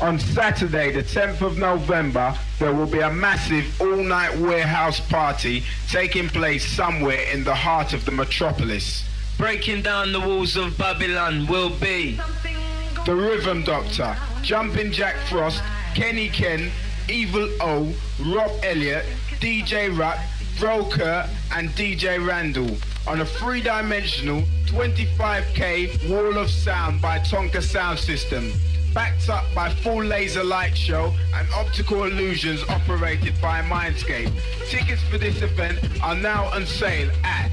On Saturday, the 10th of November, there will be a massive all-night warehouse party taking place somewhere in the heart of the metropolis. Breaking down the walls of Babylon will be The Rhythm Doctor, Jumping Jack Frost, Kenny Ken, Evil O, Rob Elliott, DJ Ruck, Broker, and DJ Randall on a three-dimensional 25k wall of sound by Tonka Sound System, backed up by full laser light show and optical illusions operated by Mindscape. Tickets for this event are now on sale at.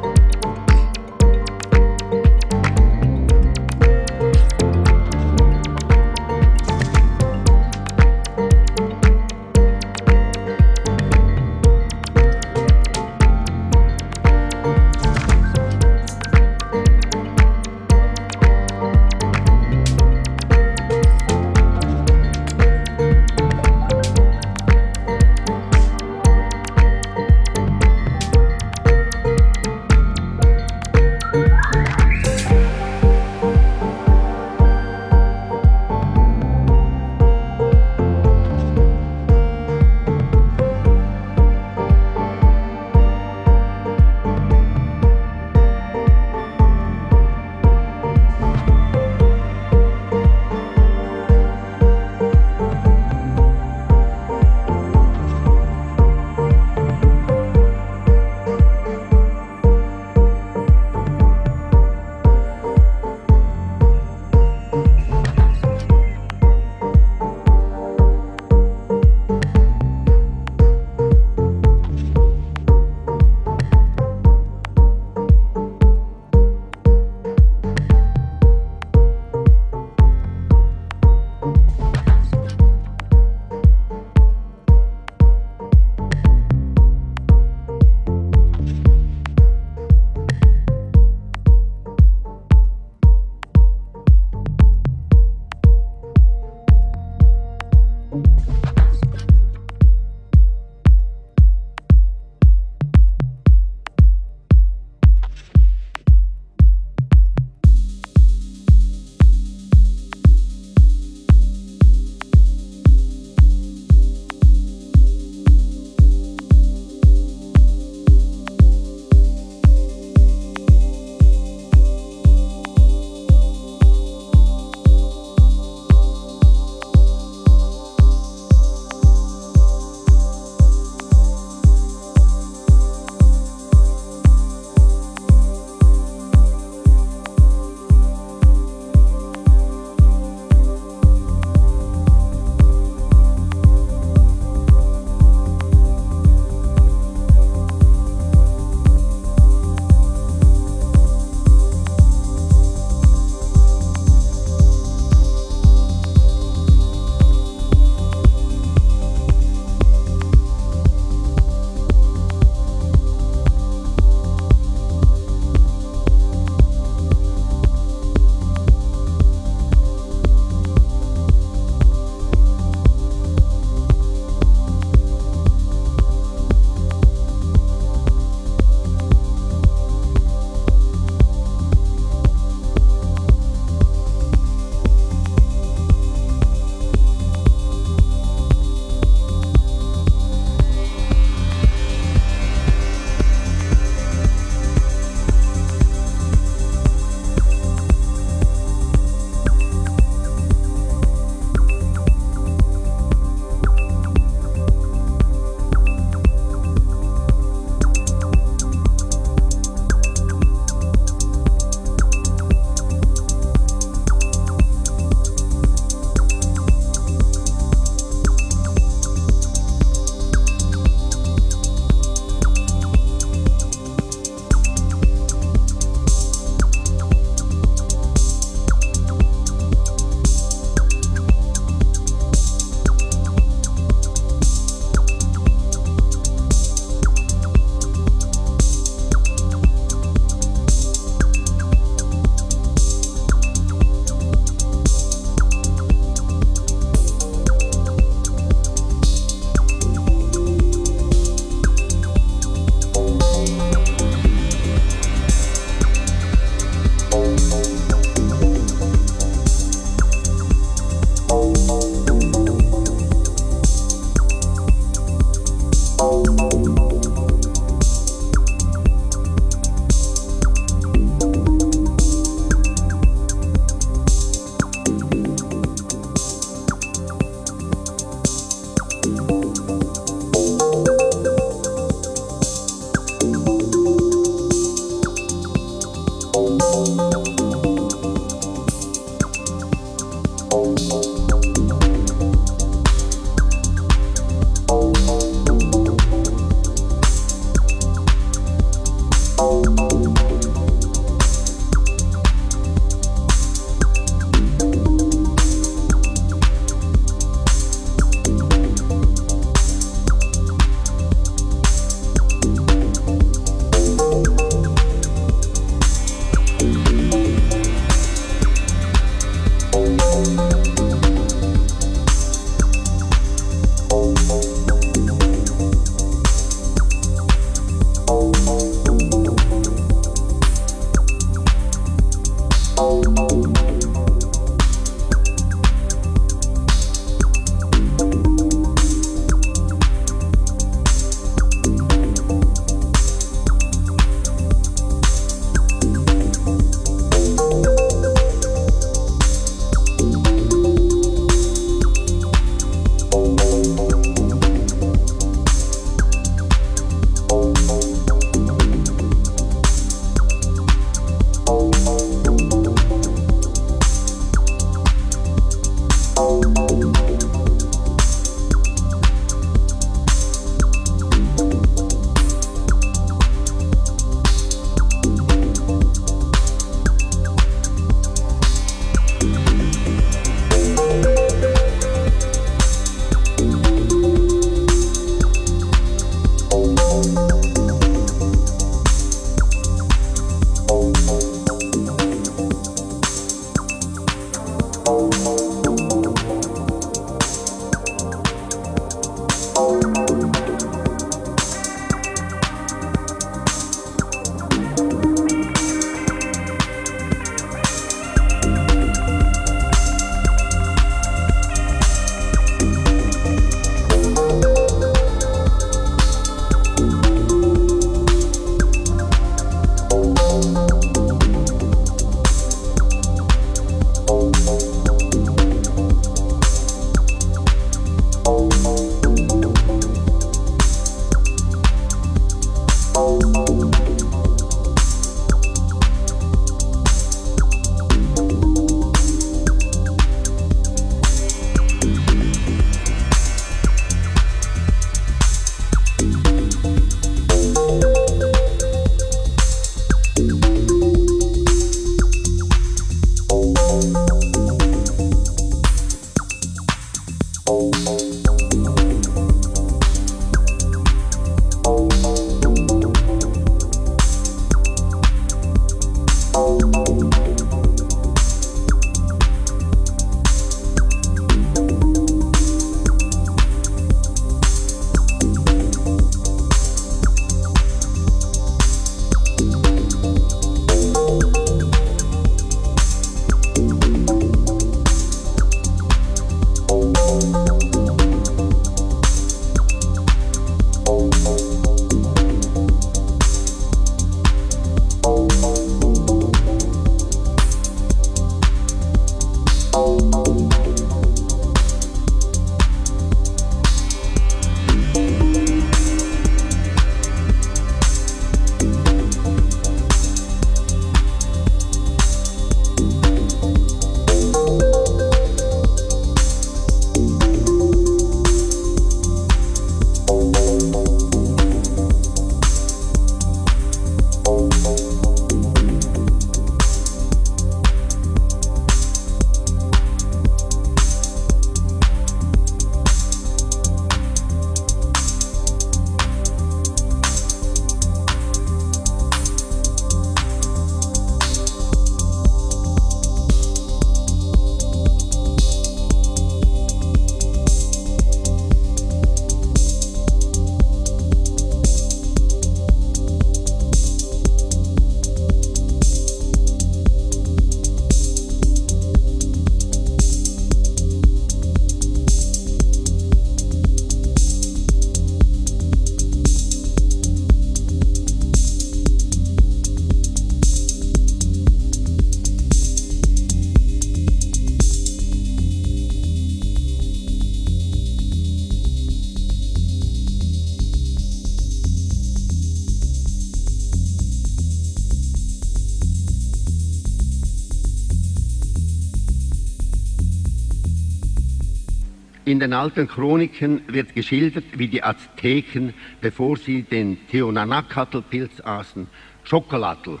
In den alten Chroniken wird geschildert, wie die Azteken, bevor sie den Teonanacatl-Pilz aßen, Schokoladl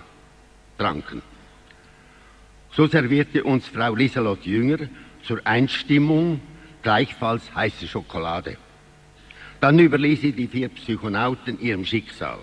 tranken. So servierte uns Frau Lieselot Jünger zur Einstimmung gleichfalls heiße Schokolade. Dann überließ sie die vier Psychonauten ihrem Schicksal.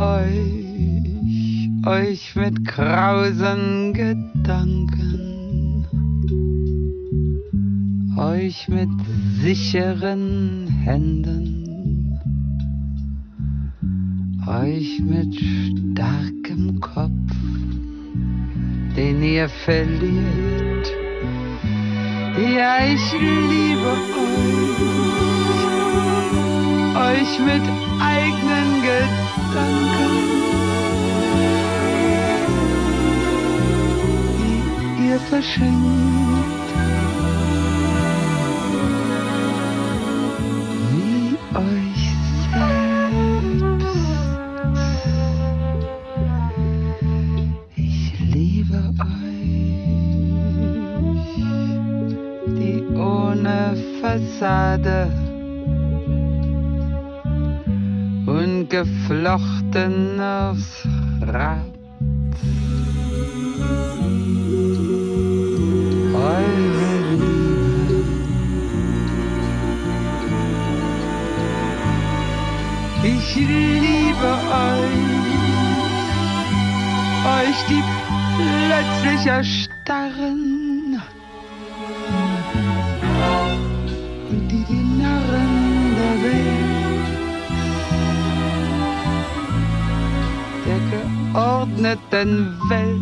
Euch, euch mit krausen Gedanken, euch mit sicheren Händen, euch mit starkem Kopf, den ihr verliert. Ja, ich liebe euch, euch mit eigenen Gedanken, die ihr geflochten aufs Rad. Eure Liebe. Ich liebe euch, euch die plötzlich erstarren certaines veilles